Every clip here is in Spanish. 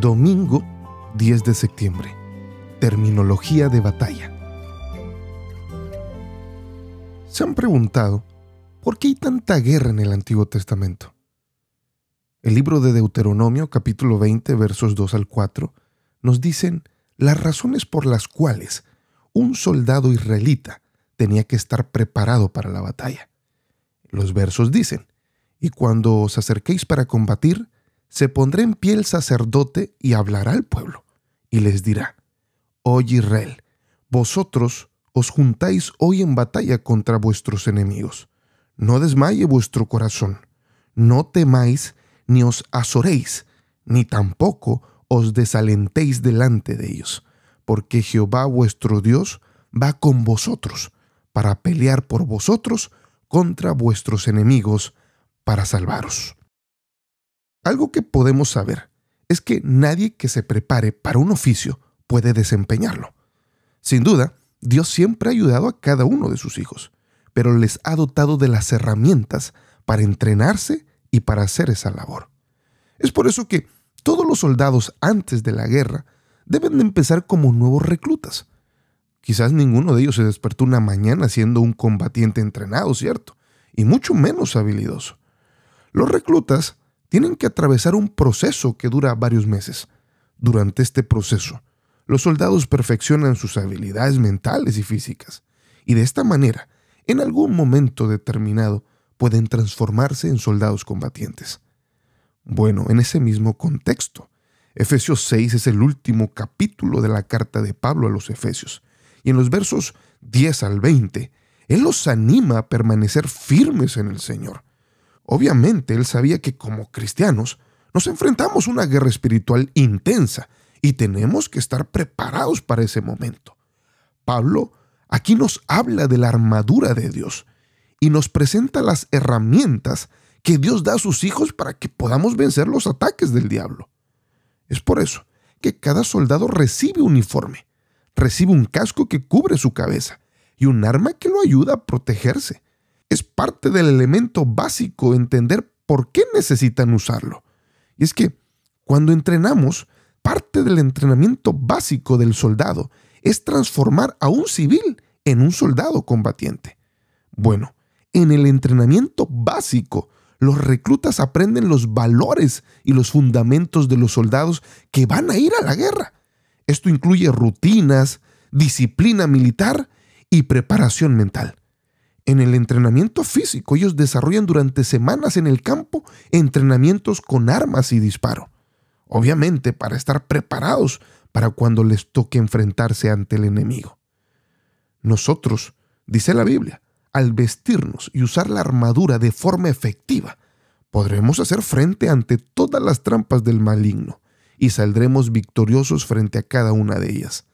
Domingo 10 de septiembre. Terminología de batalla. ¿Se han preguntado por qué hay tanta guerra en el Antiguo Testamento? El libro de Deuteronomio capítulo 20 versos 2 al 4 nos dicen las razones por las cuales un soldado israelita tenía que estar preparado para la batalla. Los versos dicen, y cuando os acerquéis para combatir, se pondrá en pie el sacerdote y hablará al pueblo, y les dirá, Oye Israel, vosotros os juntáis hoy en batalla contra vuestros enemigos. No desmaye vuestro corazón, no temáis ni os azoréis, ni tampoco os desalentéis delante de ellos, porque Jehová vuestro Dios va con vosotros para pelear por vosotros contra vuestros enemigos para salvaros. Algo que podemos saber es que nadie que se prepare para un oficio puede desempeñarlo. Sin duda, Dios siempre ha ayudado a cada uno de sus hijos, pero les ha dotado de las herramientas para entrenarse y para hacer esa labor. Es por eso que todos los soldados antes de la guerra deben de empezar como nuevos reclutas. Quizás ninguno de ellos se despertó una mañana siendo un combatiente entrenado, ¿cierto? Y mucho menos habilidoso. Los reclutas tienen que atravesar un proceso que dura varios meses. Durante este proceso, los soldados perfeccionan sus habilidades mentales y físicas, y de esta manera, en algún momento determinado, pueden transformarse en soldados combatientes. Bueno, en ese mismo contexto, Efesios 6 es el último capítulo de la carta de Pablo a los Efesios, y en los versos 10 al 20, Él los anima a permanecer firmes en el Señor. Obviamente él sabía que como cristianos nos enfrentamos a una guerra espiritual intensa y tenemos que estar preparados para ese momento. Pablo aquí nos habla de la armadura de Dios y nos presenta las herramientas que Dios da a sus hijos para que podamos vencer los ataques del diablo. Es por eso que cada soldado recibe un uniforme, recibe un casco que cubre su cabeza y un arma que lo ayuda a protegerse es parte del elemento básico entender por qué necesitan usarlo. Y es que cuando entrenamos, parte del entrenamiento básico del soldado es transformar a un civil en un soldado combatiente. Bueno, en el entrenamiento básico, los reclutas aprenden los valores y los fundamentos de los soldados que van a ir a la guerra. Esto incluye rutinas, disciplina militar y preparación mental. En el entrenamiento físico, ellos desarrollan durante semanas en el campo entrenamientos con armas y disparo. Obviamente para estar preparados para cuando les toque enfrentarse ante el enemigo. Nosotros, dice la Biblia, al vestirnos y usar la armadura de forma efectiva, podremos hacer frente ante todas las trampas del maligno y saldremos victoriosos frente a cada una de ellas.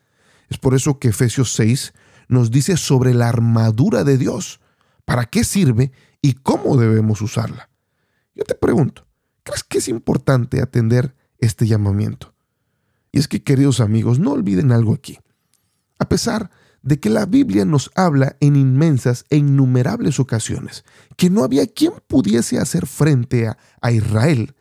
Es por eso que Efesios 6 nos dice sobre la armadura de Dios, para qué sirve y cómo debemos usarla. Yo te pregunto, ¿crees que es importante atender este llamamiento? Y es que, queridos amigos, no olviden algo aquí. A pesar de que la Biblia nos habla en inmensas e innumerables ocasiones que no había quien pudiese hacer frente a, Israel,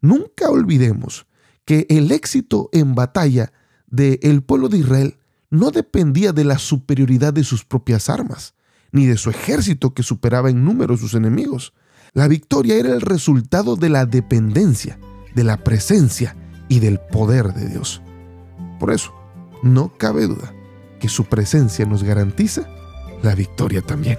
nunca olvidemos que el éxito en batalla del pueblo de Israel no dependía de la superioridad de sus propias armas, ni de su ejército que superaba en número a sus enemigos. La victoria era el resultado de la dependencia, de la presencia y del poder de Dios. Por eso, no cabe duda que su presencia nos garantiza la victoria también.